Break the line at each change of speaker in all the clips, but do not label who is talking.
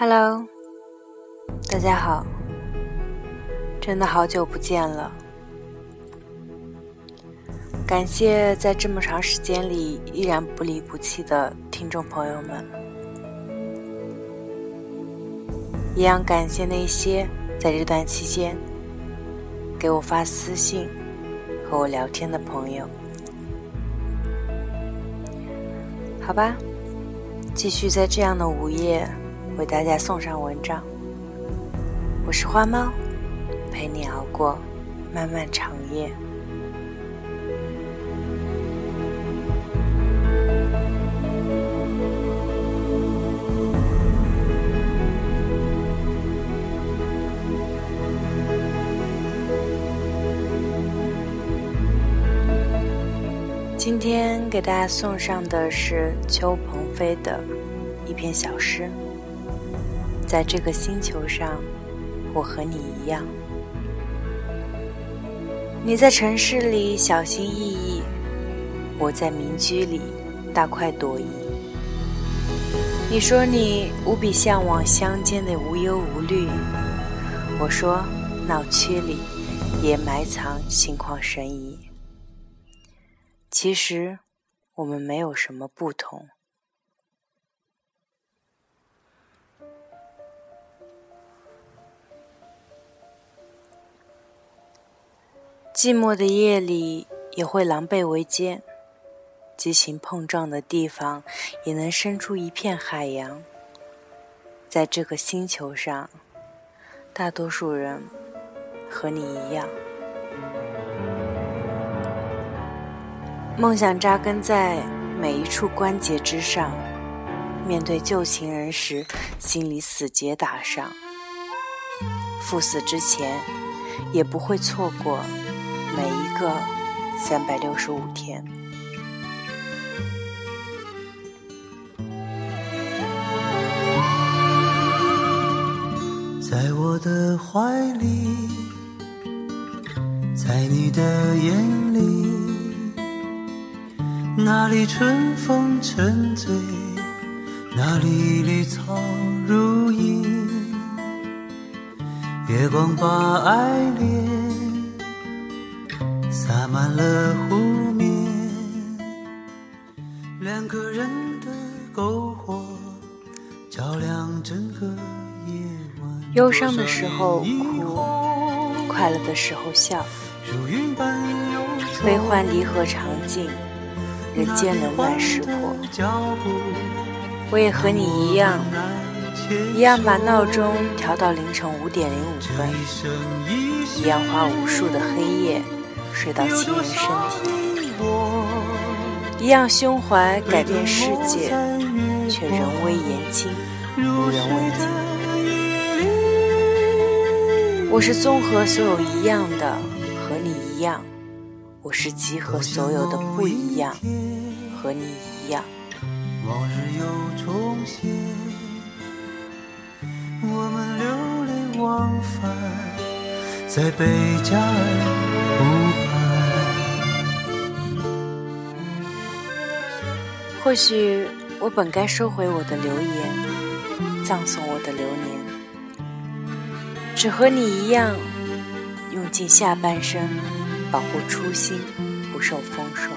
Hello，大家好，真的好久不见了。感谢在这么长时间里依然不离不弃的听众朋友们，一样感谢那些在这段期间给我发私信和我聊天的朋友。好吧，继续在这样的午夜。为大家送上文章。我是花猫，陪你熬过漫漫长夜。今天给大家送上的是邱鹏飞的一篇小诗。在这个星球上，我和你一样。你在城市里小心翼翼，我在民居里大快朵颐。你说你无比向往乡间的无忧无虑，我说闹区里也埋藏心旷神怡。其实我们没有什么不同。寂寞的夜里也会狼狈为奸，激情碰撞的地方也能生出一片海洋。在这个星球上，大多数人和你一样，梦想扎根在每一处关节之上。面对旧情人时，心里死结打上，赴死之前也不会错过。每一个三百六十五天，
在我的怀里，在你的眼里，那里春风沉醉，那里绿草如茵，月光把爱恋。洒满了湖面，两个人的篝火照亮整个夜晚。
忧伤的时候哭，快乐的时候笑。悲欢离合常尽，人间冷暖识破。我也和你一样，一样把闹钟调到凌晨五点零五分，一样花无数的黑夜。睡到亲人身体，一样胸怀改变世界，却人微言轻，无人问津。我是综合所有一样的，和你一样；我是集合所有的不一样，和你一样。
往日又重现，我们流连忘返在贝加尔
或许我本该收回我的留言，葬送我的流年，只和你一样，用尽下半生保护初心不受风霜。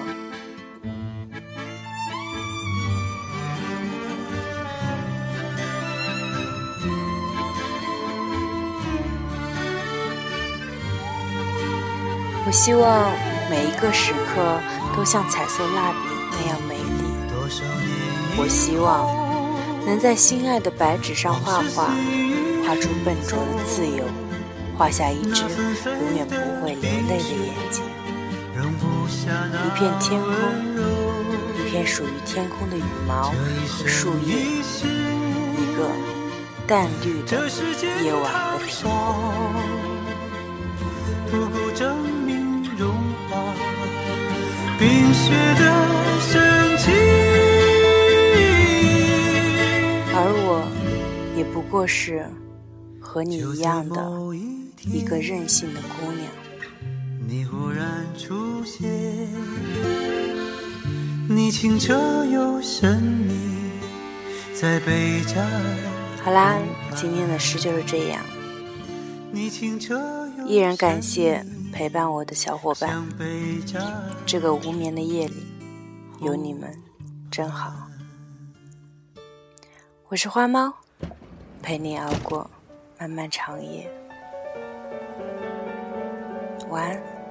我希望每一个时刻都像彩色蜡笔那样美丽。我希望能在心爱的白纸上画画，画出笨拙的自由，画下一只永远不会流泪的眼睛。一片天空，一片属于天空的羽毛和树叶，一个淡绿的夜晚和平。
冰雪的
过是和你一样的一个任性的姑娘。
你忽然出现，你清澈又神秘，在
好啦，今天的诗就是这样。依然感谢陪伴我的小伙伴。这个无眠的夜里，有你们真好。我是花猫，陪你熬过漫漫长夜。晚安。